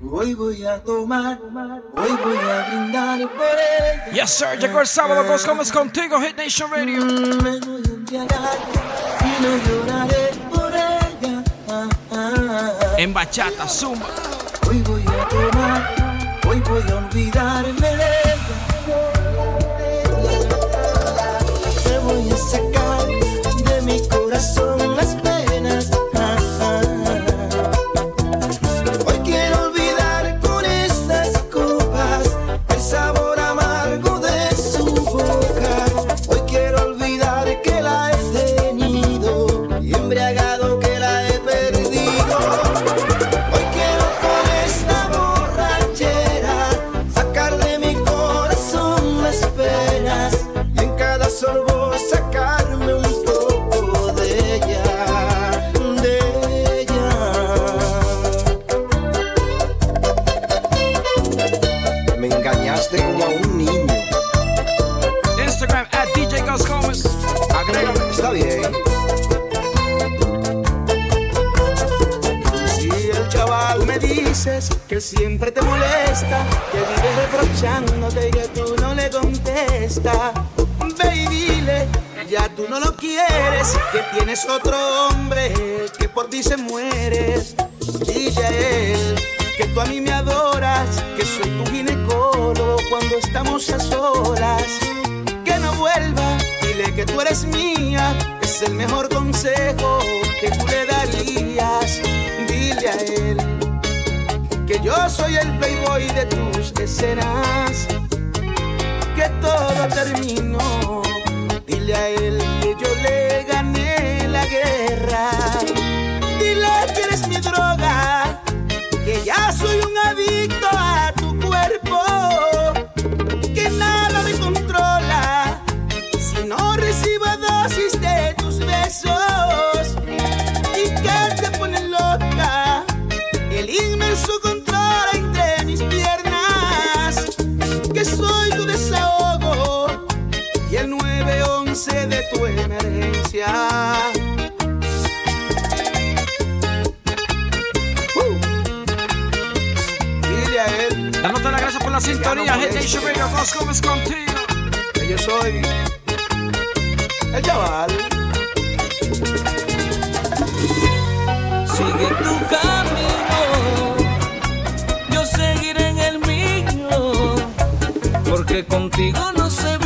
Hoy voy a tomar, hoy voy a brindar por ella. Yes, sir. Llegó el sábado, Cos Gómez contigo, Hit Nation Radio. Mm, Me voy a embriagar y no lloraré por ella. Ah, ah, ah. En bachata, zumba. Hoy voy a tomar, hoy voy a olvidarme de siempre te molesta, que vive reprochándote y que tú no le contestas, ve y dile, ya tú no lo quieres, que tienes otro hombre que por ti se muere. Dile a él que tú a mí me adoras, que soy tu ginecólogo cuando estamos a solas. Que no vuelva, dile que tú eres mía, es el mejor consejo que tú le darías. Dile a él que yo soy el playboy de tus escenas, que todo terminó. Dile a él que yo le gané la guerra. Dile que eres mi droga, que ya soy un adicto a sintonía, Nation Radio. Cos Gómez contigo. que yo soy el chaval. Sigue tu camino, yo seguiré en el mío, porque contigo no se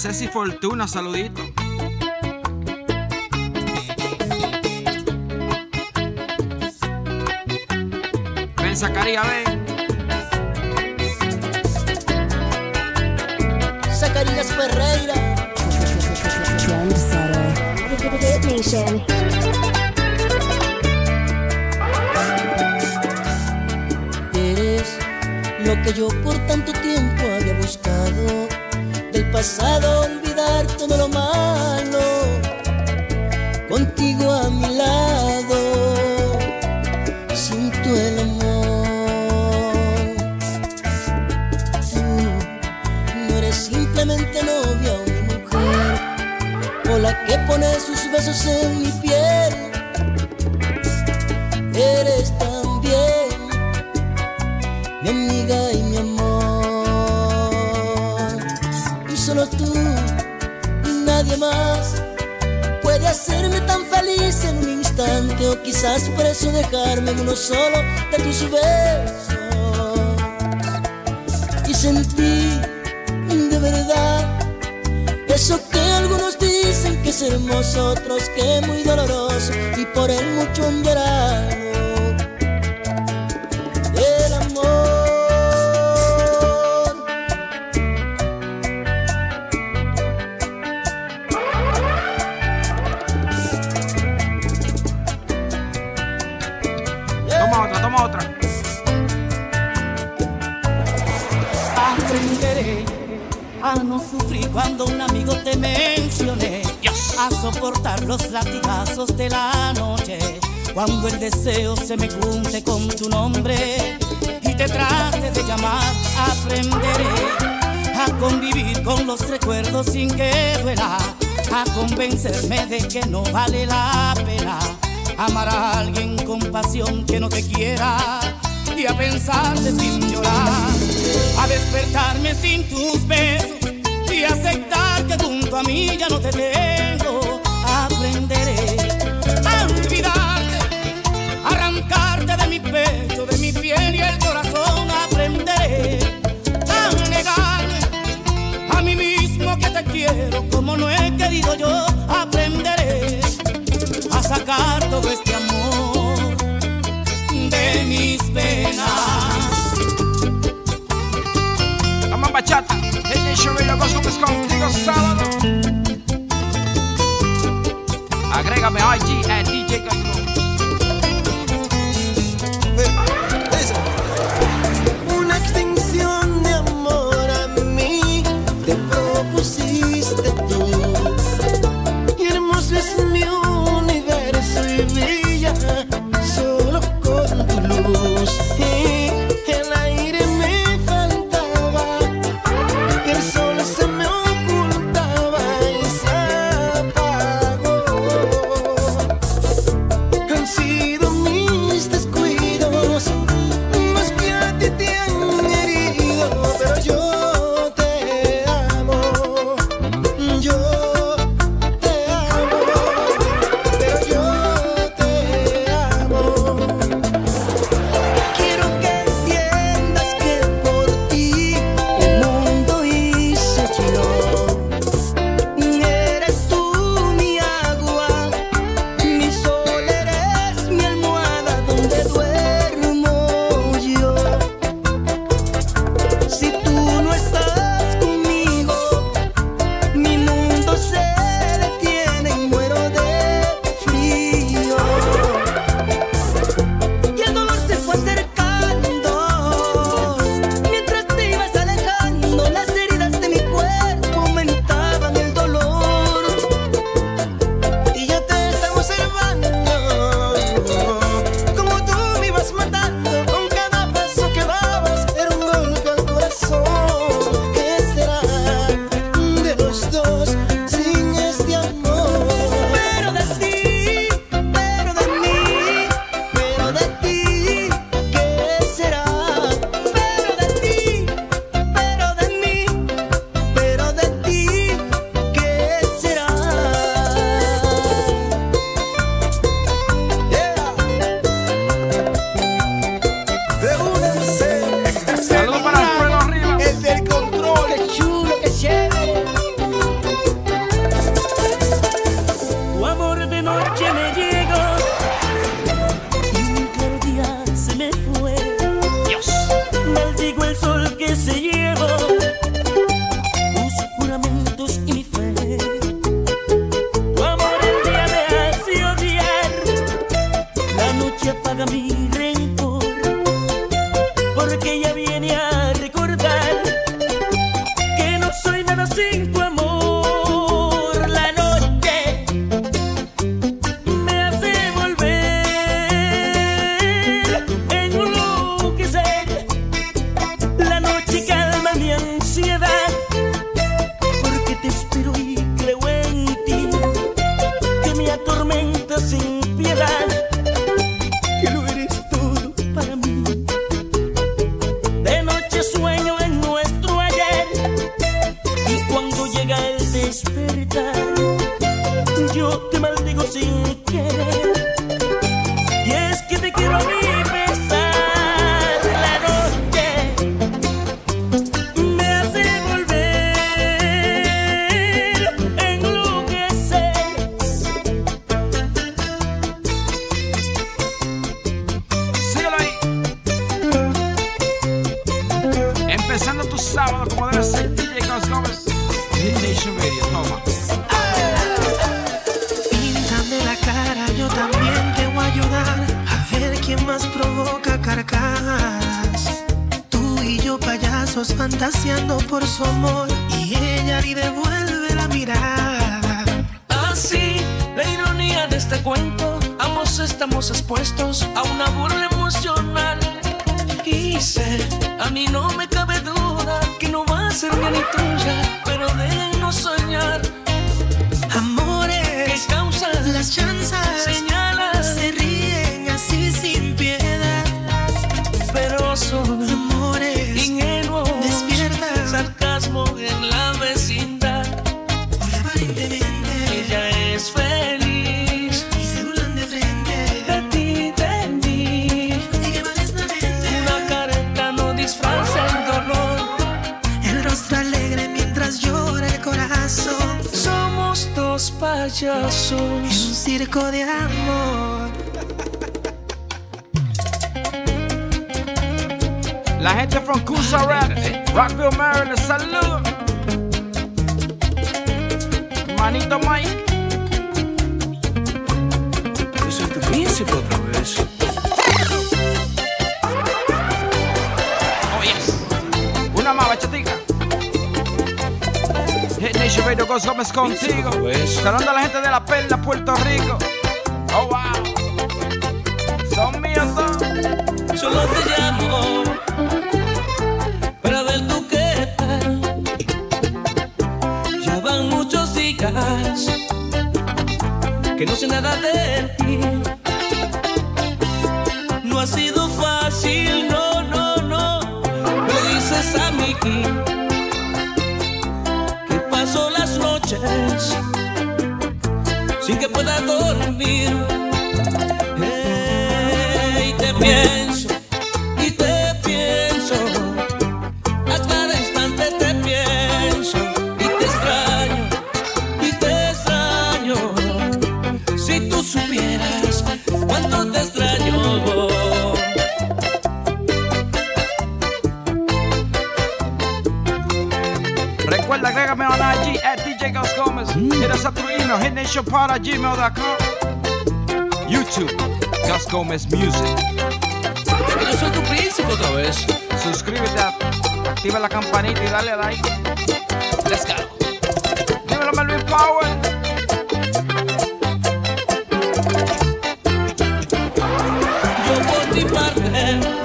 Ceci Fortuna, saludito. Ven, Zacarías, ven. Zacarías Ferreira. Nation. Eres también mi amiga y mi amor. Y solo tú y nadie más puede hacerme tan feliz en un instante o quizás por eso dejarme en uno solo de tus besos. Y sentí de verdad eso que algunos dicen que es hermoso, otros que muy doloroso y por él mucho han. Los latigazos de la noche. Cuando el deseo se me junte con tu nombre y te trate de llamar, aprenderé a convivir con los recuerdos sin que duela. A convencerme de que no vale la pena amar a alguien con pasión que no te quiera y a pensarte sin llorar, a despertarme sin tus besos y aceptar que junto a mí ya no te tengo. Aprenderé a olvidarte, arrancarte de mi pecho, de mi piel y el corazón. Aprenderé a negarme a mí mismo que te quiero como no he querido yo. Aprenderé a sacar todo este amor de mis penas. Vamos bachata. Radio Gospel IG maravillosos. Un circo de amor. La gente from Cusa ah, Raps, Rockville, Maryland, salud. Manito Mike. Yo soy tu príncipe otra Alberto Gómez Gómez contigo. Saludando a la gente de la perla, Puerto Rico. Oh, wow. Son míos, son. Solo te llamo para ver tu qué tal. Ya van muchos días que no sé nada de ti. No ha sido fácil, no, no, no. Lo dices a mí. sin que pueda dormir. gmail.com YouTube, Gus Gómez Music. Yo soy tu príncipe otra vez. Suscríbete, activa la campanita y dale like. Let's go. Dímelo, Melvin Power. Yo por ti parte.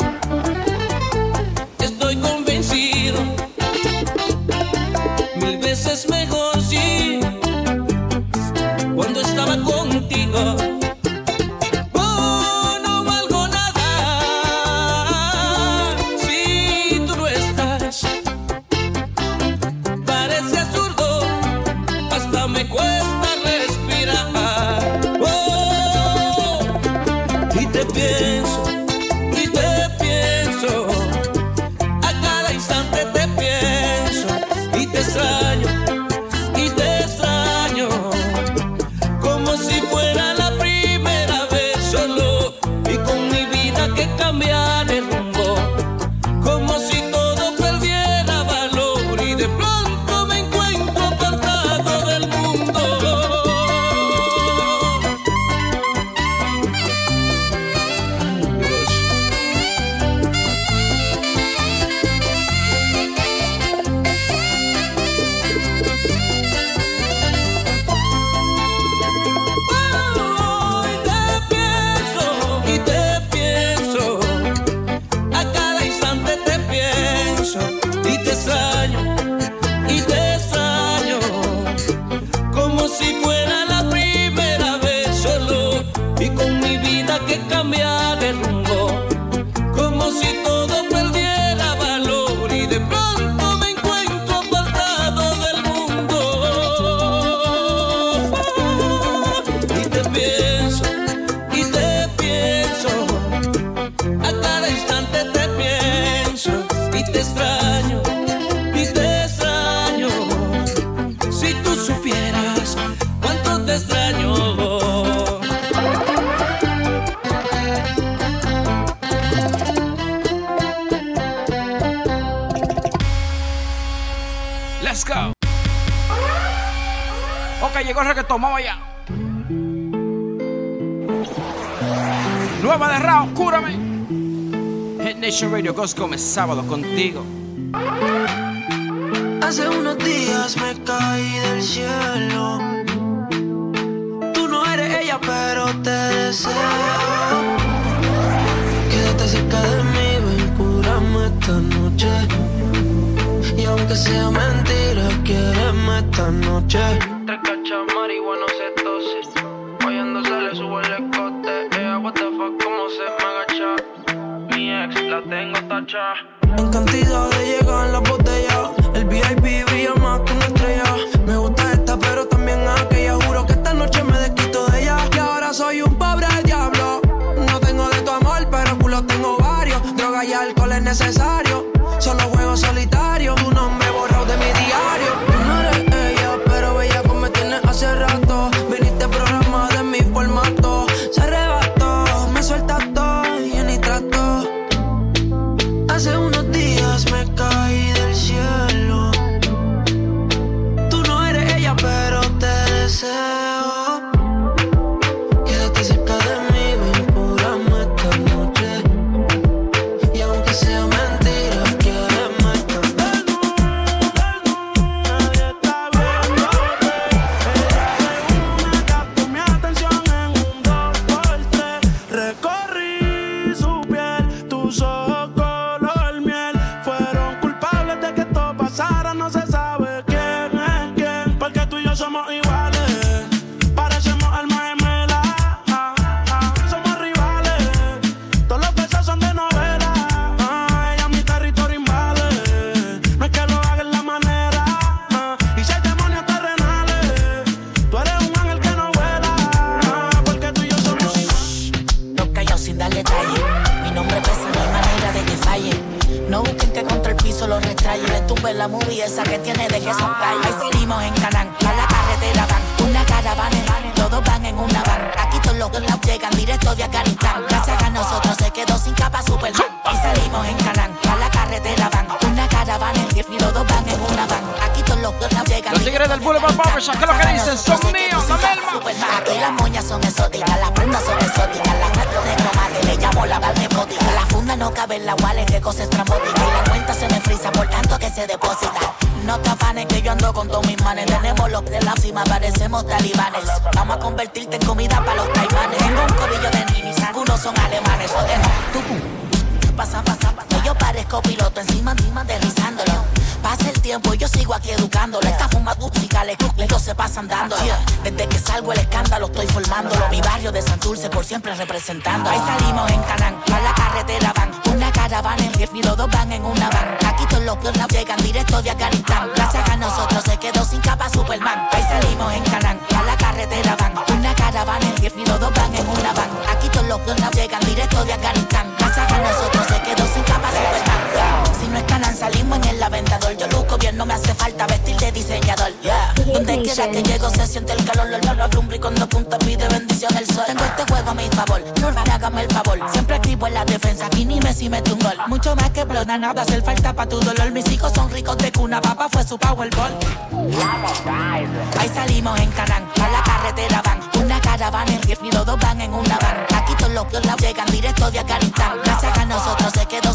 Nueva de Rao, cúrame. Head Nation Radio Ghost come sábado contigo. Hace unos días me caí del cielo. Tú no eres ella, pero te deseo. Quédate cerca de mí, ven, cúrame esta noche. Y aunque sea mentira, quiereme esta noche. Tres cachas marihuanos entonces. Hoy ando sale, sube el what the fuck, cómo se me agacha. Mi ex la tengo tacha. En cantidad de llegan las botellas. El VIP brilla más que una estrella. Me gusta esta, pero también aquella. Juro que esta noche me desquito de ella. Y ahora soy un pobre diablo. No tengo de tu amor, pero culo tengo varios. Droga y alcohol es necesario. Solo juego solitario representando. Ahí salimos en canán, a la carretera van. Una caravana en riff, ni los dos van en una van. Aquí todos los piernas llegan directo de Afganistán. La saca nosotros se quedó sin capa Superman. Ahí salimos en canán, a la carretera van. Una caravana en riff, ni los dos van en una van. Aquí todos los piernas llegan directo de Afganistán. Cada que llego se siente el calor, lo olor alumbra y cuando apunta pide bendición el sol. Tengo este juego a mi favor, no me hágame el favor. Siempre escribo en la defensa, aquí ni Messi mete un gol. Mucho más que plona, nada hacer falta pa' tu dolor. Mis hijos son ricos de cuna, papá fue su powerball. Ahí salimos en canán, a la carretera van. Una caravana en ritmo y van en una van. Aquí todos los que llegan directo de Afganistán. Gracias a nosotros se quedó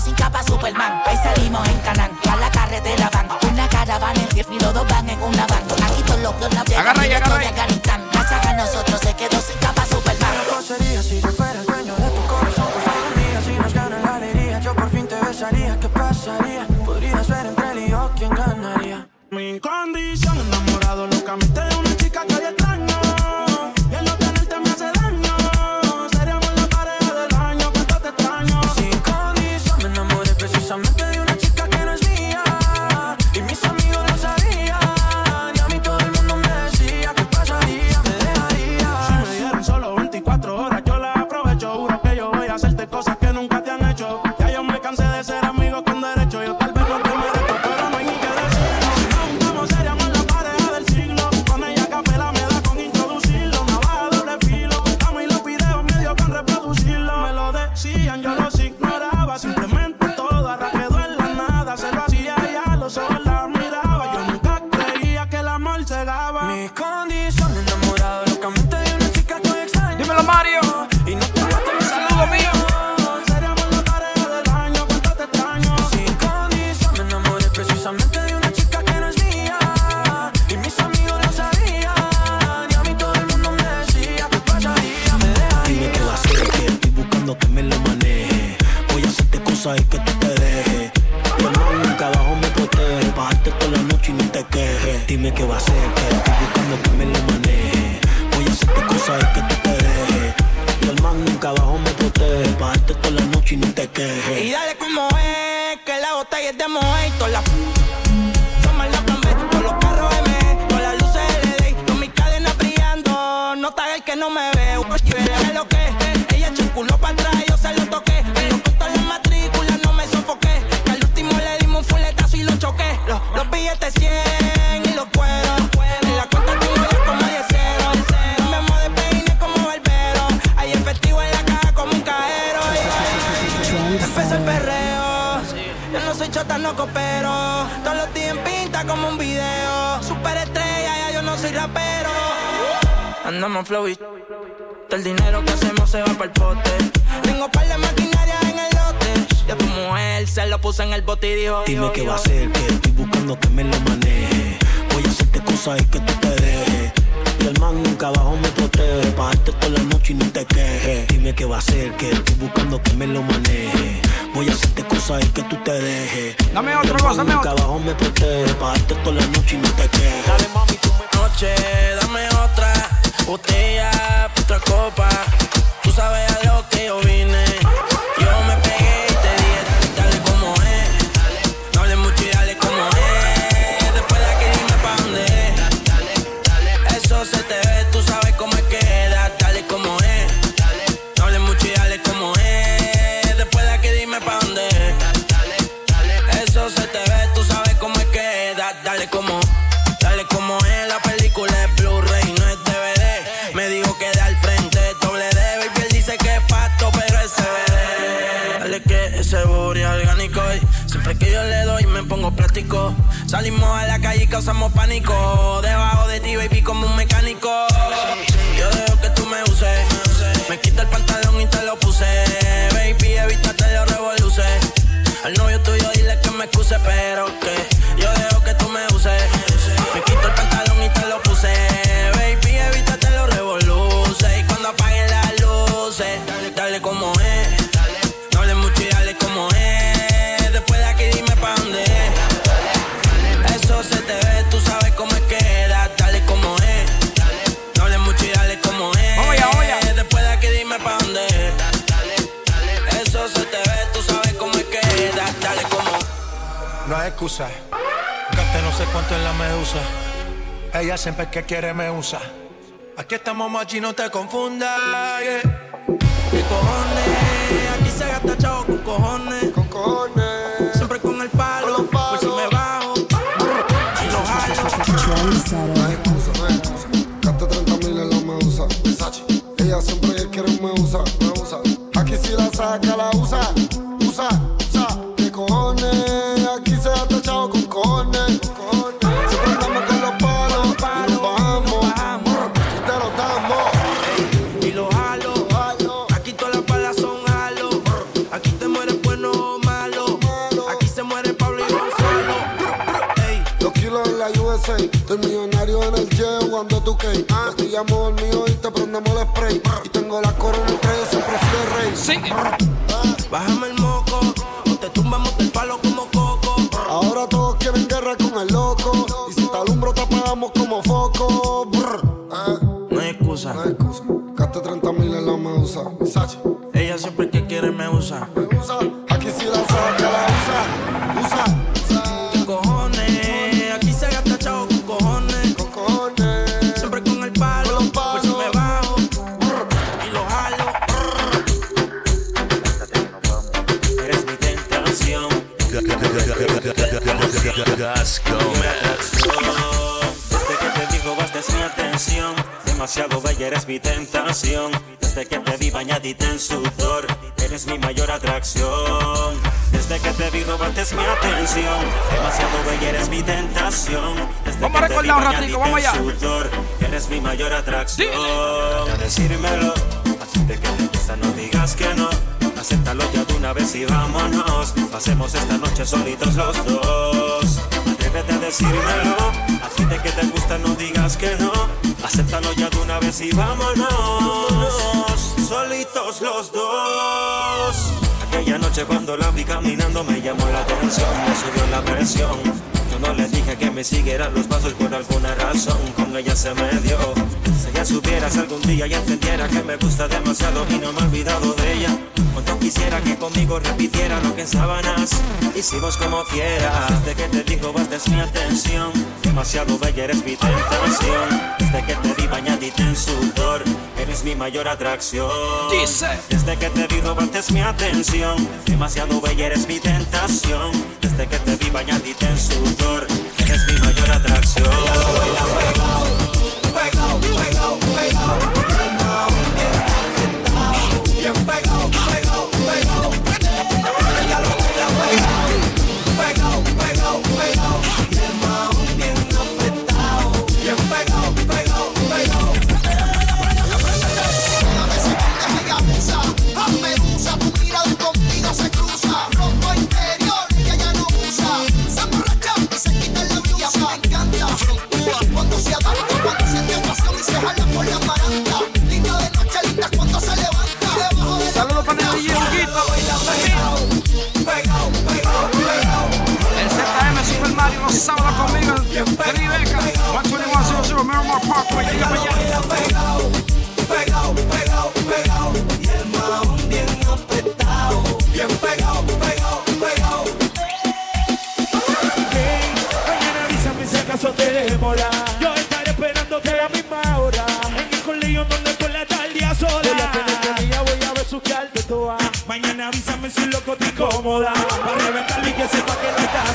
video, super estrella, ya yo no soy rapero, andamos flow y todo el dinero que hacemos se va para el pote, tengo par de maquinaria en el lote, ya tu mujer se lo puso en el bote y dijo, Dime qué va a ser, que estoy buscando que me lo maneje. Voy a hacerte cosas y que tú te dejes. Y el man nunca abajo me protege. Pa' darte toda la noche y no te quejes. Dime qué va a ser, que estoy buscando que me lo maneje. Voy a hacerte cosas y que tú te dejes. Dame voz, man dame otro. abajo me protege. Pa' darte toda la noche y no te quejes. Dale mami, tú me noche, dame otra botella, otra copa. Tú sabes a lo que yo vine. Salimos a la calle y causamos pánico. Debajo de ti, baby, como un mecánico. Yo dejo que tú me uses. Me quita el pantalón y te lo puse. Baby, evítate los revoluces. Al novio tuyo dile que me excuse, pero que No hay excusa. Gasté no sé cuánto en la medusa. Ella siempre que quiere me usa. Aquí estamos machi, no te confundas. yeah. ¿Qué cojones? Aquí se gasta chavo con cojones. Con cojones. Siempre con el palo. Por si me bajo. Y lo jalo. No hay excusa, no hay excusa. Gaste 30 mil en la me usa. Versace. Ella siempre que quiere me usa, me usa. Aquí si la saca, la. Usa, tu cake. Te pillamos dormido y te prendemos el spray. Y tengo la corona en el cuello, siempre fui el rey. Sí. Bájame el moco. O te tumbamos del palo como coco. Ahora todos quieren guerra con el loco. Y si te alumbro, te apagamos como foco. Brr. Eh, No hay excusa. no hay excusa. Gaste 30 mil en la medusa. Ella siempre que quiere me usa. Me usa. Bañadita en sudor. Eres mi mayor atracción. Desde que te vi robaste mi atención. Demasiado bella eres mi tentación. Desde Vamos a recordar un ratico, vamos allá. sudor, Eres mi mayor atracción. Dile. A decírmelo. Así de que te gusta, no digas que no. Acéptalo ya de una vez y vámonos. Pasemos esta noche solitos los dos. Atrévete a decírmelo. Así de que te gusta, no digas que no. Acéptalo ya de una vez y vámonos. Solitos los dos. Aquella noche cuando la vi caminando me llamó la atención, me subió la presión. Yo Cuando le dije que me siguiera los pasos por alguna razón, con ella se me dio. Si ella supieras algún día y entendiera que me gusta demasiado y no me he olvidado de ella. Cuando quisiera que conmigo repitiera lo que en sábanas hicimos como quieras. Desde que te dijo vas mi atención, demasiado bella eres mi tentación. Desde que te vi bañadita en sudor, eres mi mayor atracción. Dice. Desde que te vi robaste mi atención, demasiado bella eres mi tentación. Desde que te vi bañadita en sudor, eres mi mayor atracción.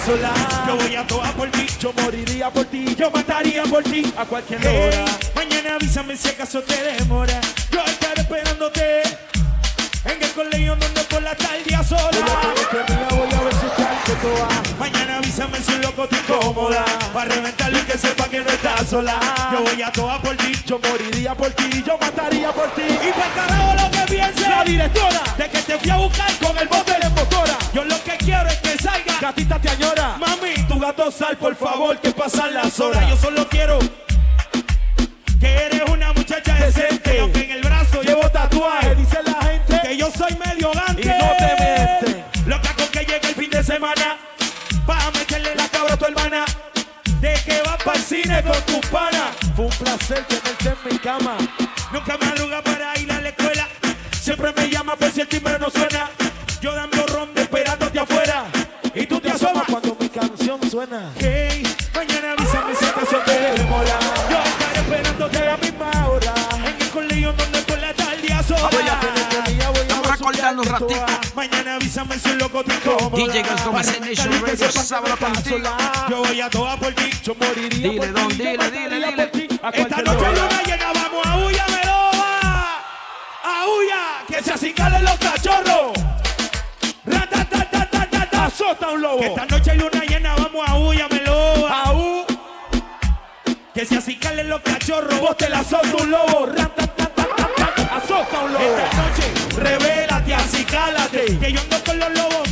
Sola. Yo voy a toa por ti, yo moriría por ti. Yo mataría por ti a cualquier hora. Mañana avísame si acaso te demora. Yo estaré esperándote. En el colegio donde por la tarde a sola. Voy a toda. Mañana avísame si un loco te incomoda. Para reventarlo y que sepa que no estás sola. Yo voy a toa por ti, yo moriría por ti, yo mataría por ti. Y para carajo lo que piense la directora de que te fui a buscar con el bote de motora. Gatita te añora. Mami, tu gato sal, por favor, que pasan las horas. Yo solo quiero que eres una muchacha decente. Aunque en el brazo llevo tatuaje. Dice la gente que yo soy medio gante. Y no te miente. Loca con que llegue el fin de semana. Pa' meterle la cabra a tu hermana. De que vas para el cine con tus panas. Fue un placer tenerte en mi cama. Nunca madruga DJ en Nation Radio, sábado. Yo voy a toda por ti, yo moriría Dile, por don, dile, dile, dile. Esta noche luna llena, vamos a huya, meloba. A huya, que se acicalen los cachorros. Azota un lobo. Esta noche hay luna llena, vamos a huya, meloba. A u. Que se acicalen los cachorros. Vos te la azota un lobo. Azota un lobo. Esta noche, revélate, acicálate. Que yo ando con los lobos.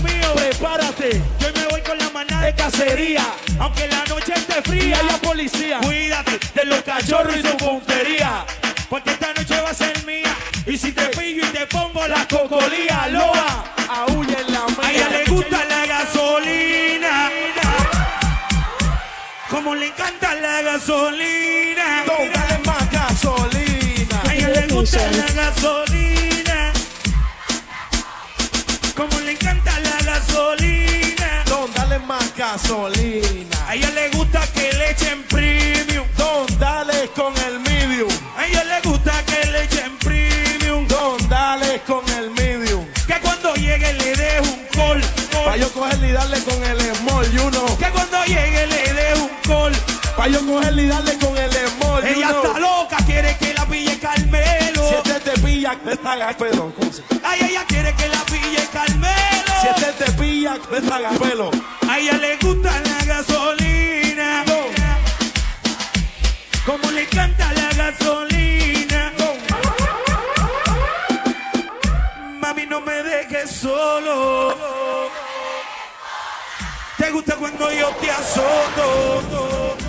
Prepárate. Yo me voy con la manada de cacería. Aunque la noche esté fría. Y la policía. Cuídate de los cachorros y su puntería. Porque esta noche va a ser mía. Y si te pillo y te pongo la cocolía, loa. Aúlla en la mía. A ella le gusta la gasolina. Como le encanta la gasolina. Dale más gasolina. A ella le gusta la gasolina. Gasolina. A ella le gusta que le echen premium. Don, dale con el medium. A ella le gusta que le echen premium. Don, dale con el medium. Que cuando llegue le dé un call. Pa' yo cogerle y darle con el small, you know. Que cuando llegue le dé un call. Pa' yo cogerle y darle con el small, Ella está loca, quiere que la pille Carmelo. Si este te pilla, me paga pelo. ¿Cómo se? Ay, ella quiere que la pille Carmelo. Si este te pelo. A ella le gusta la gasolina. Como le encanta la gasolina. Mami, no me dejes solo. Te gusta cuando yo te azoto.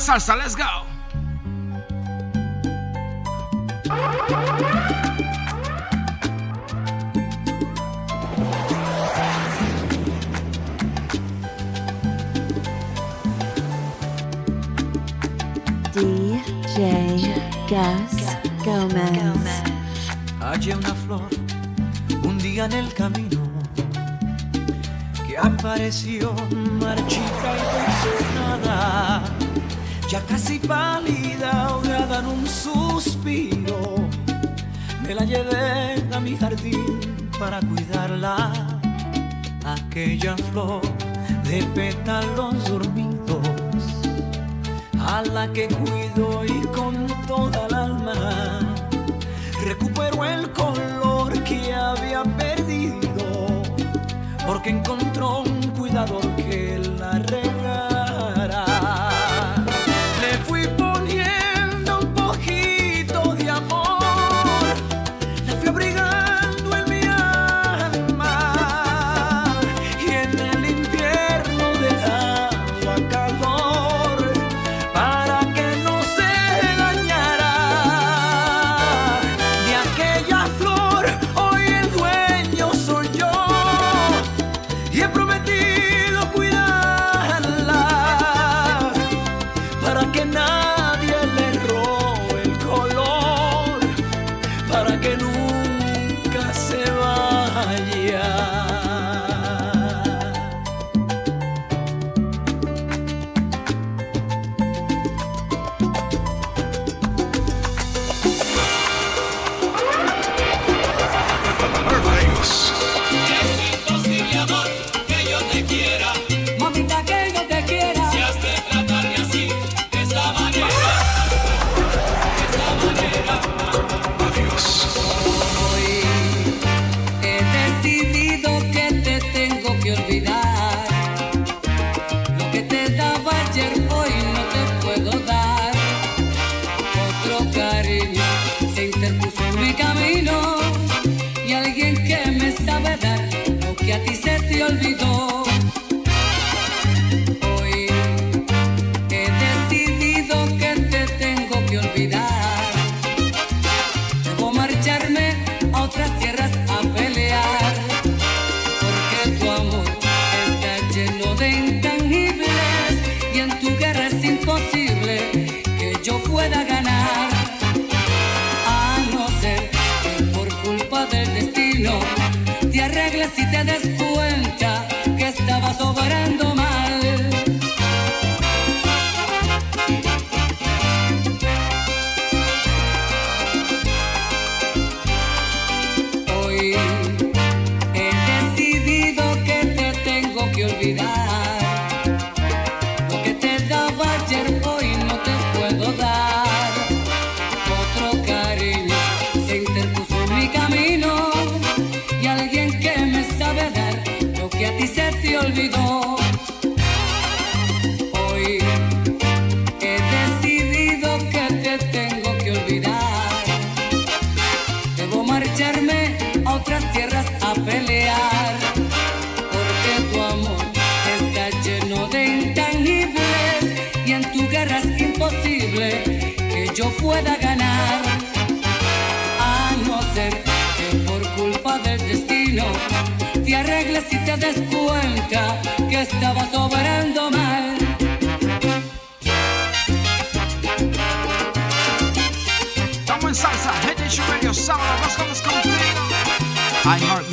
salsa. Let's go. DJ Gas Gomez. Gomez. Hallé una flor un día en el camino que apareció marchita y dulce ya casi pálida, a dar un suspiro. Me la llevé a mi jardín para cuidarla, aquella flor de pétalos dormidos, a la que cuido y con toda el alma recupero el color que había perdido, porque encontró un cuidador me. estaba sobrando mal. Estamos en salsa, Radio sábado, vamos. I heart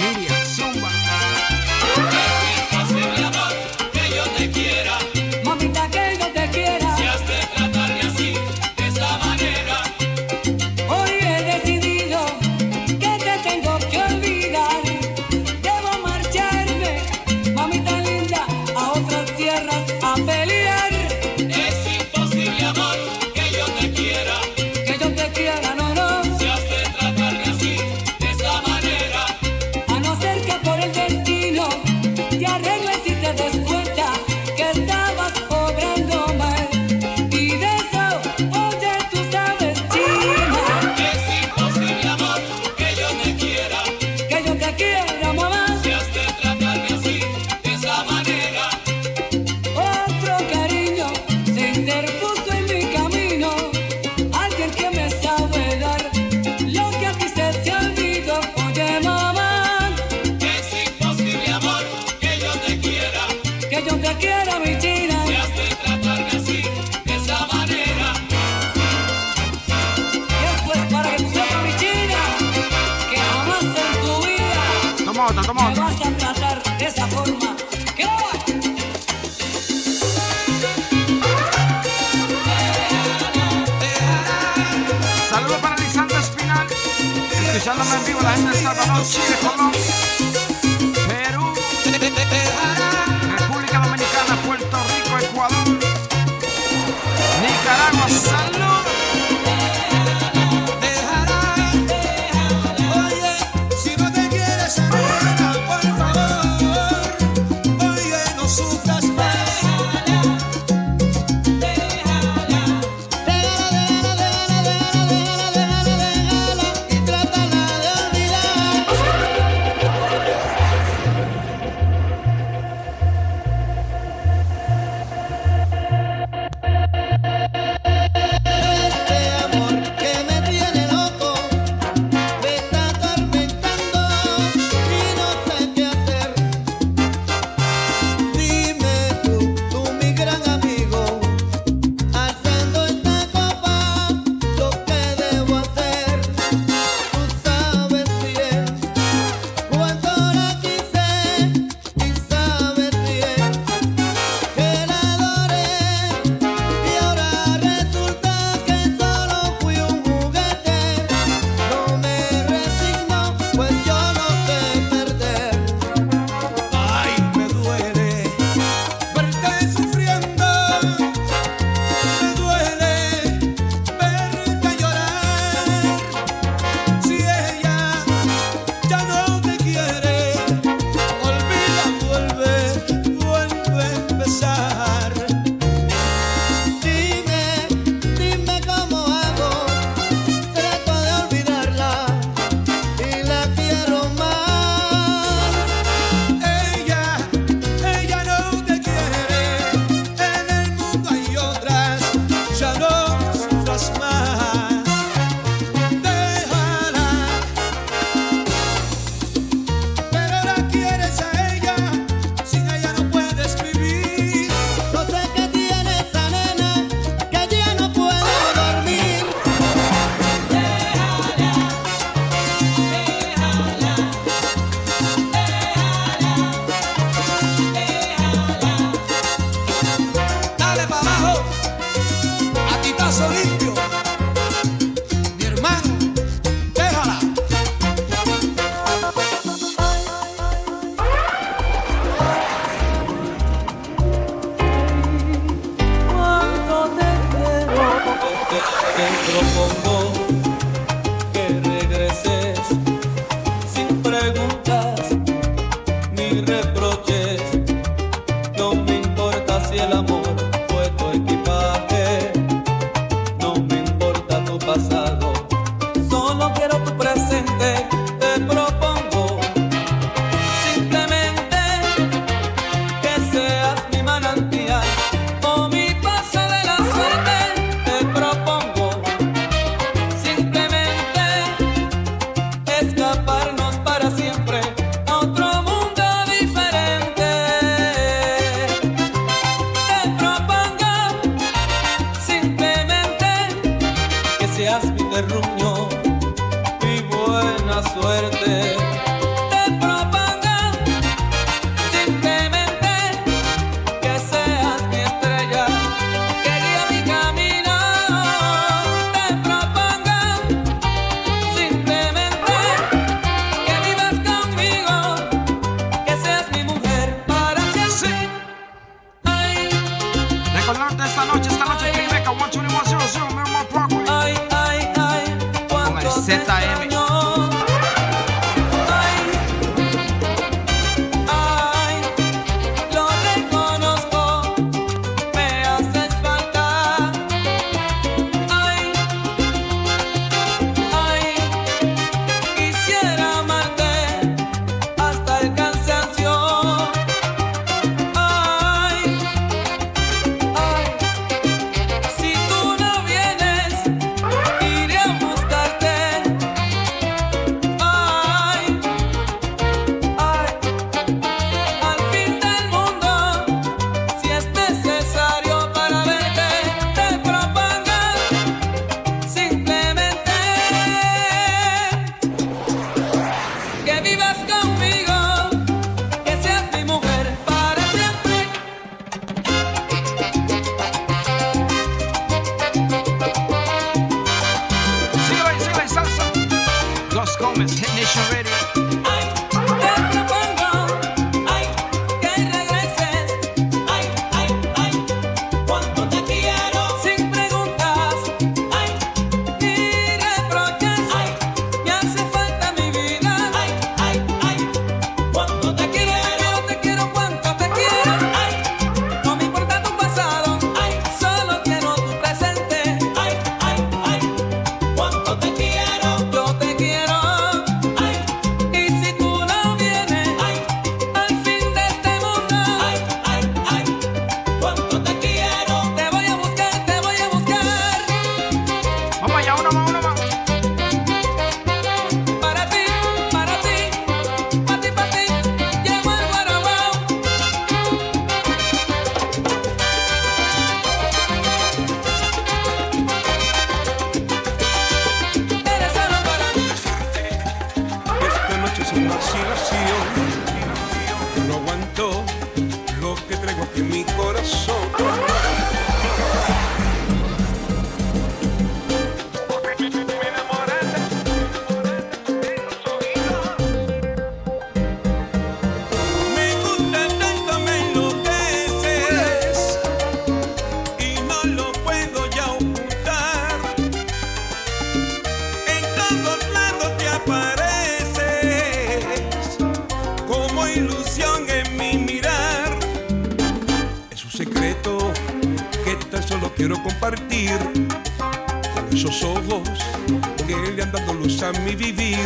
que le han dado luz a mi vivir.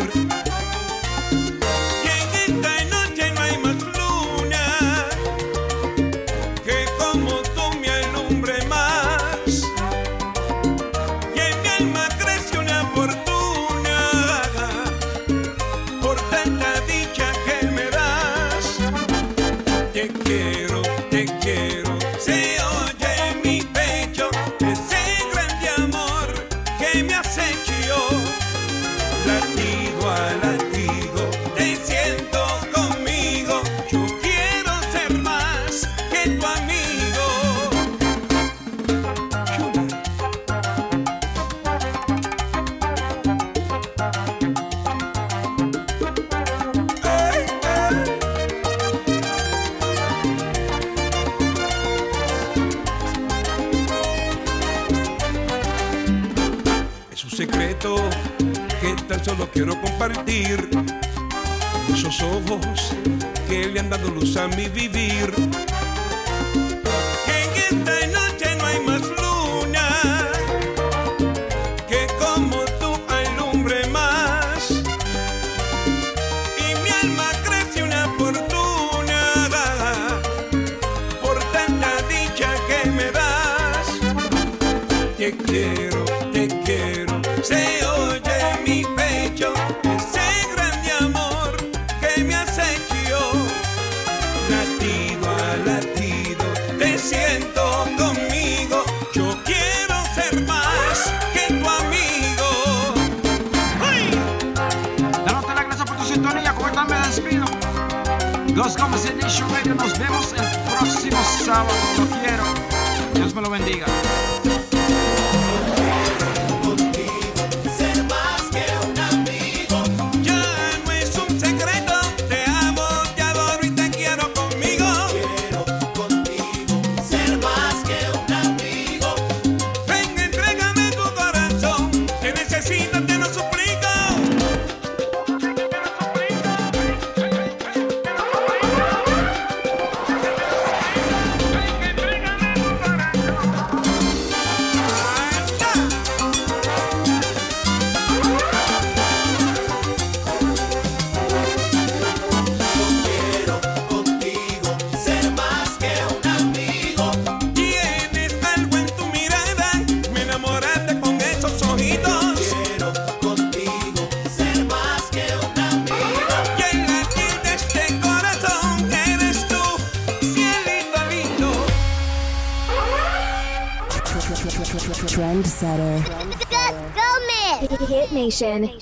sábado. Lo quiero. Dios me lo bendiga. Nation.